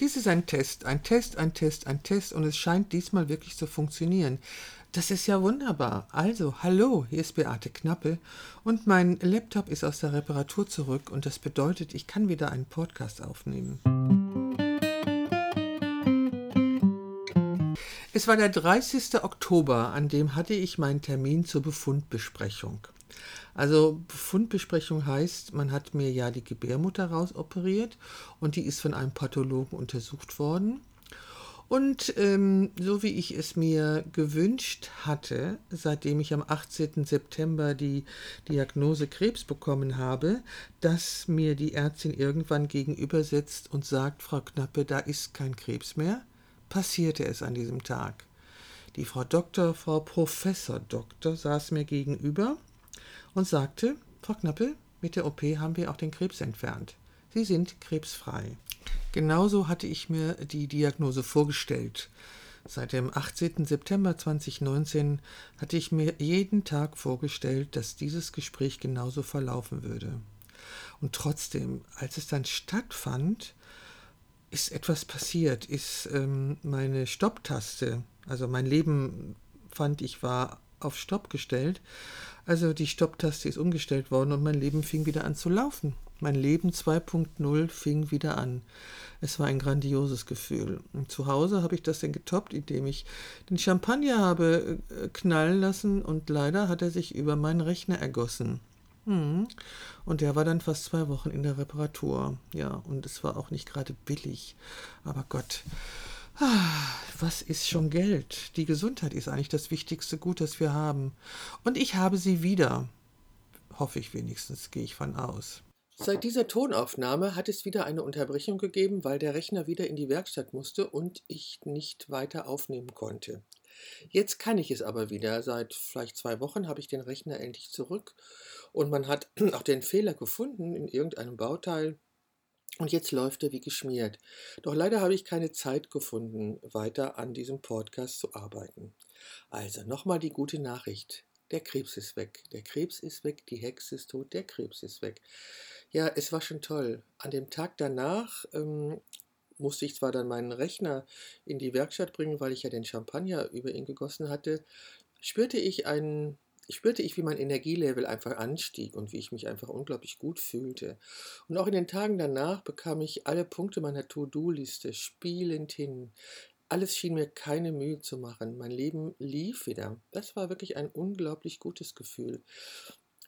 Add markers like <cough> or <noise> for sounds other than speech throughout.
Dies ist ein Test, ein Test, ein Test, ein Test und es scheint diesmal wirklich zu funktionieren. Das ist ja wunderbar. Also, hallo, hier ist Beate Knappe und mein Laptop ist aus der Reparatur zurück und das bedeutet, ich kann wieder einen Podcast aufnehmen. Es war der 30. Oktober, an dem hatte ich meinen Termin zur Befundbesprechung. Also Befundbesprechung heißt, man hat mir ja die Gebärmutter rausoperiert und die ist von einem Pathologen untersucht worden. Und ähm, so wie ich es mir gewünscht hatte, seitdem ich am 18. September die Diagnose Krebs bekommen habe, dass mir die Ärztin irgendwann gegenübersetzt und sagt, Frau Knappe, da ist kein Krebs mehr, passierte es an diesem Tag. Die Frau Doktor, Frau Professor Doktor saß mir gegenüber und sagte, Frau Knappe, mit der OP haben wir auch den Krebs entfernt. Sie sind krebsfrei. Genauso hatte ich mir die Diagnose vorgestellt. Seit dem 18. September 2019 hatte ich mir jeden Tag vorgestellt, dass dieses Gespräch genauso verlaufen würde. Und trotzdem, als es dann stattfand, ist etwas passiert, ist ähm, meine Stopptaste, also mein Leben fand ich war auf Stopp gestellt also die Stopptaste ist umgestellt worden und mein Leben fing wieder an zu laufen. Mein Leben 2.0 fing wieder an. Es war ein grandioses Gefühl. Und zu Hause habe ich das dann getoppt, indem ich den Champagner habe äh, knallen lassen und leider hat er sich über meinen Rechner ergossen. Hm. Und der war dann fast zwei Wochen in der Reparatur. Ja, und es war auch nicht gerade billig. Aber Gott, was ist schon Geld? Die Gesundheit ist eigentlich das wichtigste Gut, das wir haben. Und ich habe sie wieder. Hoffe ich wenigstens, gehe ich von aus. Seit dieser Tonaufnahme hat es wieder eine Unterbrechung gegeben, weil der Rechner wieder in die Werkstatt musste und ich nicht weiter aufnehmen konnte. Jetzt kann ich es aber wieder. Seit vielleicht zwei Wochen habe ich den Rechner endlich zurück und man hat <clears throat> auch den Fehler gefunden in irgendeinem Bauteil. Und jetzt läuft er wie geschmiert. Doch leider habe ich keine Zeit gefunden, weiter an diesem Podcast zu arbeiten. Also nochmal die gute Nachricht. Der Krebs ist weg. Der Krebs ist weg, die Hexe ist tot, der Krebs ist weg. Ja, es war schon toll. An dem Tag danach ähm, musste ich zwar dann meinen Rechner in die Werkstatt bringen, weil ich ja den Champagner über ihn gegossen hatte, spürte ich einen spürte ich, wie mein Energielevel einfach anstieg und wie ich mich einfach unglaublich gut fühlte. Und auch in den Tagen danach bekam ich alle Punkte meiner To-Do-Liste spielend hin. Alles schien mir keine Mühe zu machen. Mein Leben lief wieder. Das war wirklich ein unglaublich gutes Gefühl.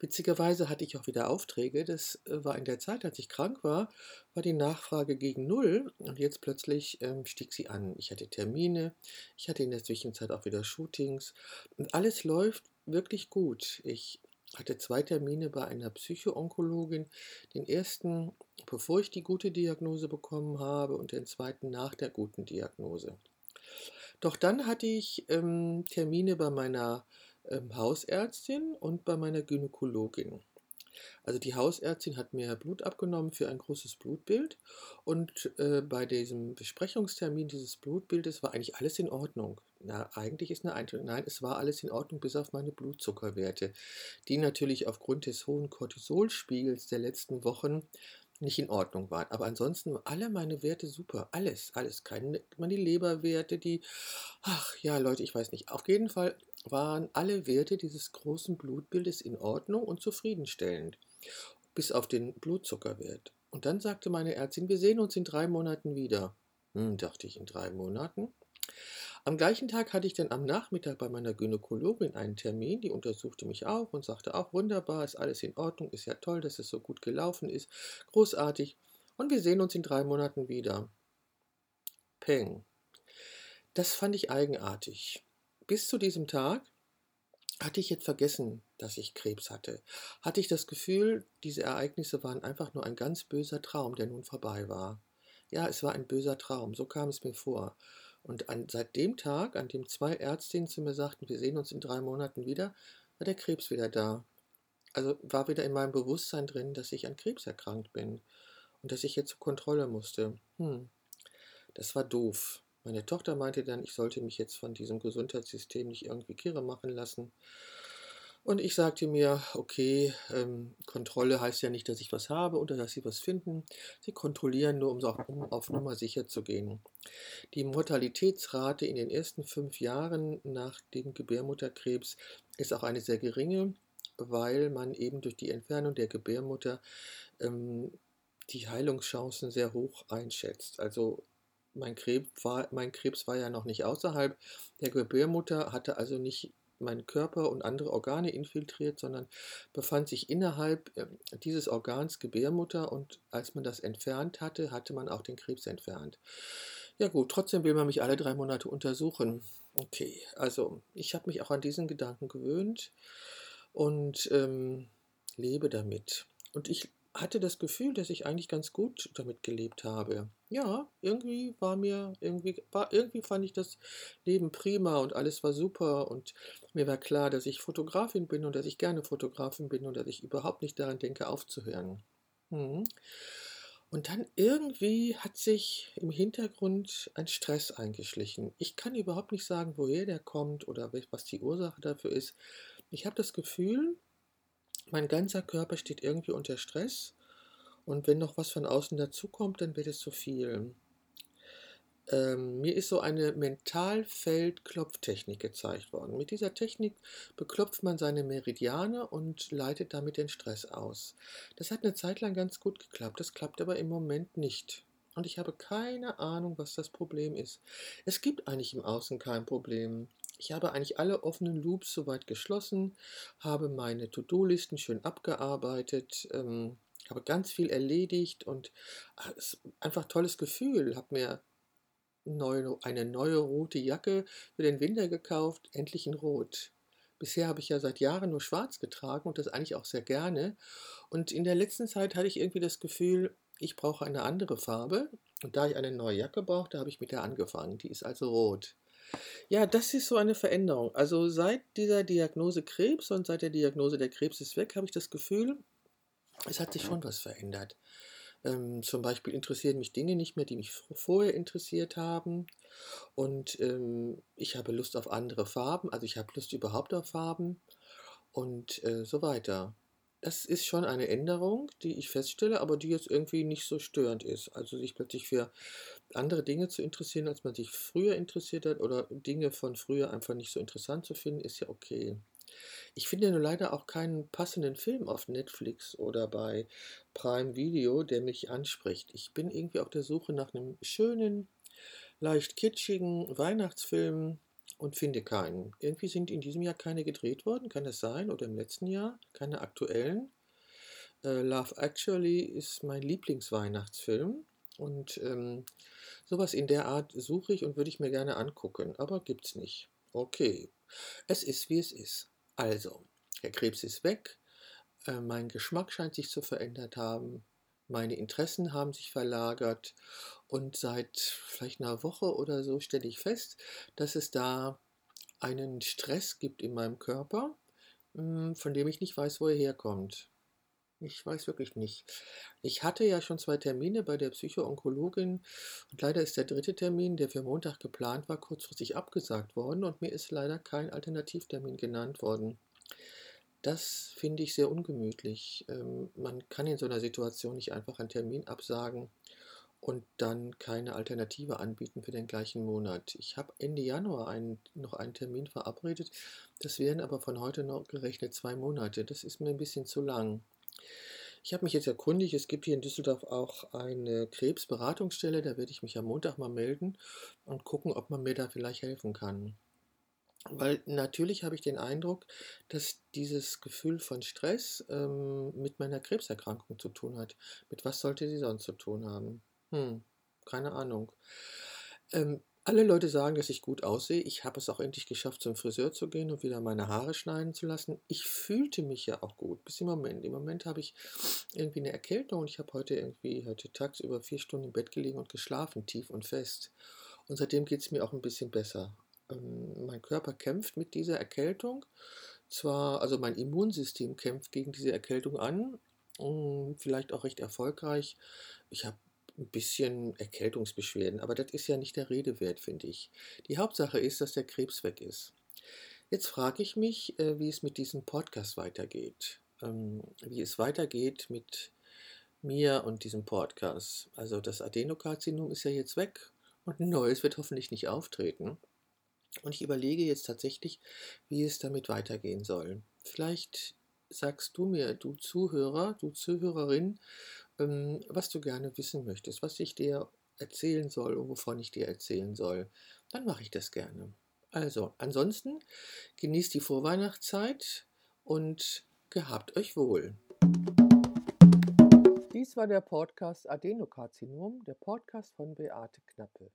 Witzigerweise hatte ich auch wieder Aufträge. Das äh, war in der Zeit, als ich krank war, war die Nachfrage gegen Null und jetzt plötzlich ähm, stieg sie an. Ich hatte Termine, ich hatte in der Zwischenzeit auch wieder Shootings und alles läuft wirklich gut. Ich hatte zwei Termine bei einer Psychoonkologin. Den ersten, bevor ich die gute Diagnose bekommen habe, und den zweiten nach der guten Diagnose. Doch dann hatte ich ähm, Termine bei meiner ähm, Hausärztin und bei meiner Gynäkologin. Also die Hausärztin hat mir Blut abgenommen für ein großes Blutbild und äh, bei diesem Besprechungstermin dieses Blutbildes war eigentlich alles in Ordnung. Na, eigentlich ist eine Einstellung, nein, es war alles in Ordnung bis auf meine Blutzuckerwerte, die natürlich aufgrund des hohen Cortisolspiegels der letzten Wochen nicht in Ordnung waren. Aber ansonsten alle meine Werte super. Alles, alles. Keine, meine Leberwerte, die, ach ja, Leute, ich weiß nicht. Auf jeden Fall waren alle Werte dieses großen Blutbildes in Ordnung und zufriedenstellend, bis auf den Blutzuckerwert. Und dann sagte meine Ärztin, wir sehen uns in drei Monaten wieder. Hm, dachte ich, in drei Monaten? Am gleichen Tag hatte ich dann am Nachmittag bei meiner Gynäkologin einen Termin, die untersuchte mich auch und sagte auch, wunderbar, ist alles in Ordnung, ist ja toll, dass es so gut gelaufen ist, großartig, und wir sehen uns in drei Monaten wieder. Peng. Das fand ich eigenartig. Bis zu diesem Tag hatte ich jetzt vergessen, dass ich Krebs hatte. Hatte ich das Gefühl, diese Ereignisse waren einfach nur ein ganz böser Traum, der nun vorbei war. Ja, es war ein böser Traum, so kam es mir vor. Und an, seit dem Tag, an dem zwei Ärztinnen zu mir sagten, wir sehen uns in drei Monaten wieder, war der Krebs wieder da. Also war wieder in meinem Bewusstsein drin, dass ich an Krebs erkrankt bin und dass ich jetzt zur Kontrolle musste. Hm, das war doof. Meine Tochter meinte dann, ich sollte mich jetzt von diesem Gesundheitssystem nicht irgendwie kirre machen lassen. Und ich sagte mir, okay, ähm, Kontrolle heißt ja nicht, dass ich was habe oder dass sie was finden. Sie kontrollieren nur, um, auf Nummer sicher zu gehen. Die Mortalitätsrate in den ersten fünf Jahren nach dem Gebärmutterkrebs ist auch eine sehr geringe, weil man eben durch die Entfernung der Gebärmutter ähm, die Heilungschancen sehr hoch einschätzt. Also mein Krebs, war, mein Krebs war ja noch nicht außerhalb der Gebärmutter, hatte also nicht meinen Körper und andere Organe infiltriert, sondern befand sich innerhalb ähm, dieses Organs Gebärmutter und als man das entfernt hatte, hatte man auch den Krebs entfernt. Ja gut, trotzdem will man mich alle drei Monate untersuchen. Okay, also ich habe mich auch an diesen Gedanken gewöhnt und ähm, lebe damit. Und ich hatte das Gefühl, dass ich eigentlich ganz gut damit gelebt habe. Ja, irgendwie war mir, irgendwie, war, irgendwie fand ich das Leben prima und alles war super und mir war klar, dass ich Fotografin bin und dass ich gerne Fotografin bin und dass ich überhaupt nicht daran denke, aufzuhören. Mhm. Und dann irgendwie hat sich im Hintergrund ein Stress eingeschlichen. Ich kann überhaupt nicht sagen, woher der kommt oder was die Ursache dafür ist. Ich habe das Gefühl, mein ganzer Körper steht irgendwie unter Stress und wenn noch was von außen dazukommt, dann wird es zu viel. Ähm, mir ist so eine Mentalfeld-Klopftechnik gezeigt worden. Mit dieser Technik beklopft man seine Meridiane und leitet damit den Stress aus. Das hat eine Zeit lang ganz gut geklappt, das klappt aber im Moment nicht. Und ich habe keine Ahnung, was das Problem ist. Es gibt eigentlich im Außen kein Problem. Ich habe eigentlich alle offenen Loops soweit geschlossen, habe meine To-Do-Listen schön abgearbeitet, ähm, habe ganz viel erledigt und es ist einfach ein tolles Gefühl. Habe mir neue, eine neue rote Jacke für den Winter gekauft, endlich in Rot. Bisher habe ich ja seit Jahren nur schwarz getragen und das eigentlich auch sehr gerne. Und in der letzten Zeit hatte ich irgendwie das Gefühl, ich brauche eine andere Farbe. Und da ich eine neue Jacke brauchte, habe ich mit der angefangen. Die ist also rot. Ja, das ist so eine Veränderung. Also seit dieser Diagnose Krebs und seit der Diagnose der Krebs ist weg, habe ich das Gefühl, es hat sich schon was verändert. Ähm, zum Beispiel interessieren mich Dinge nicht mehr, die mich vorher interessiert haben. Und ähm, ich habe Lust auf andere Farben, also ich habe Lust überhaupt auf Farben und äh, so weiter. Das ist schon eine Änderung, die ich feststelle, aber die jetzt irgendwie nicht so störend ist. Also sich plötzlich für andere Dinge zu interessieren, als man sich früher interessiert hat, oder Dinge von früher einfach nicht so interessant zu finden, ist ja okay. Ich finde nur leider auch keinen passenden Film auf Netflix oder bei Prime Video, der mich anspricht. Ich bin irgendwie auf der Suche nach einem schönen, leicht kitschigen Weihnachtsfilm, und finde keinen. Irgendwie sind in diesem Jahr keine gedreht worden, kann das sein? Oder im letzten Jahr? Keine aktuellen. Äh, Love Actually ist mein Lieblingsweihnachtsfilm und ähm, sowas in der Art suche ich und würde ich mir gerne angucken, aber gibt's nicht. Okay, es ist wie es ist. Also, der Krebs ist weg, äh, mein Geschmack scheint sich zu verändert haben, meine Interessen haben sich verlagert und seit vielleicht einer Woche oder so stelle ich fest, dass es da einen Stress gibt in meinem Körper, hm, von dem ich nicht weiß, wo er herkommt. Ich weiß wirklich nicht. Ich hatte ja schon zwei Termine bei der Psychoonkologin und leider ist der dritte Termin, der für Montag geplant war, kurzfristig abgesagt worden und mir ist leider kein Alternativtermin genannt worden. Das finde ich sehr ungemütlich. Ähm, man kann in so einer Situation nicht einfach einen Termin absagen und dann keine Alternative anbieten für den gleichen Monat. Ich habe Ende Januar einen, noch einen Termin verabredet. Das wären aber von heute noch gerechnet zwei Monate. Das ist mir ein bisschen zu lang. Ich habe mich jetzt erkundigt, es gibt hier in Düsseldorf auch eine Krebsberatungsstelle, da werde ich mich am Montag mal melden und gucken, ob man mir da vielleicht helfen kann. Weil natürlich habe ich den Eindruck, dass dieses Gefühl von Stress ähm, mit meiner Krebserkrankung zu tun hat. Mit was sollte sie sonst zu tun haben? Hm, keine Ahnung. Ähm, alle Leute sagen, dass ich gut aussehe. Ich habe es auch endlich geschafft, zum Friseur zu gehen und wieder meine Haare schneiden zu lassen. Ich fühlte mich ja auch gut, bis im Moment. Im Moment habe ich irgendwie eine Erkältung und ich habe heute irgendwie heute tagsüber vier Stunden im Bett gelegen und geschlafen, tief und fest. Und seitdem geht es mir auch ein bisschen besser ähm, mein Körper kämpft mit dieser Erkältung. Zwar, also mein Immunsystem kämpft gegen diese Erkältung an, vielleicht auch recht erfolgreich. Ich habe ein bisschen Erkältungsbeschwerden, aber das ist ja nicht der Rede wert, finde ich. Die Hauptsache ist, dass der Krebs weg ist. Jetzt frage ich mich, äh, wie es mit diesem Podcast weitergeht. Ähm, wie es weitergeht mit mir und diesem Podcast. Also das Adenokarzinom ist ja jetzt weg und ein neues wird hoffentlich nicht auftreten. Und ich überlege jetzt tatsächlich, wie es damit weitergehen soll. Vielleicht sagst du mir, du Zuhörer, du Zuhörerin, was du gerne wissen möchtest, was ich dir erzählen soll und wovon ich dir erzählen soll. Dann mache ich das gerne. Also, ansonsten genießt die Vorweihnachtszeit und gehabt euch wohl. Dies war der Podcast Adenokarzinom, der Podcast von Beate Knappe.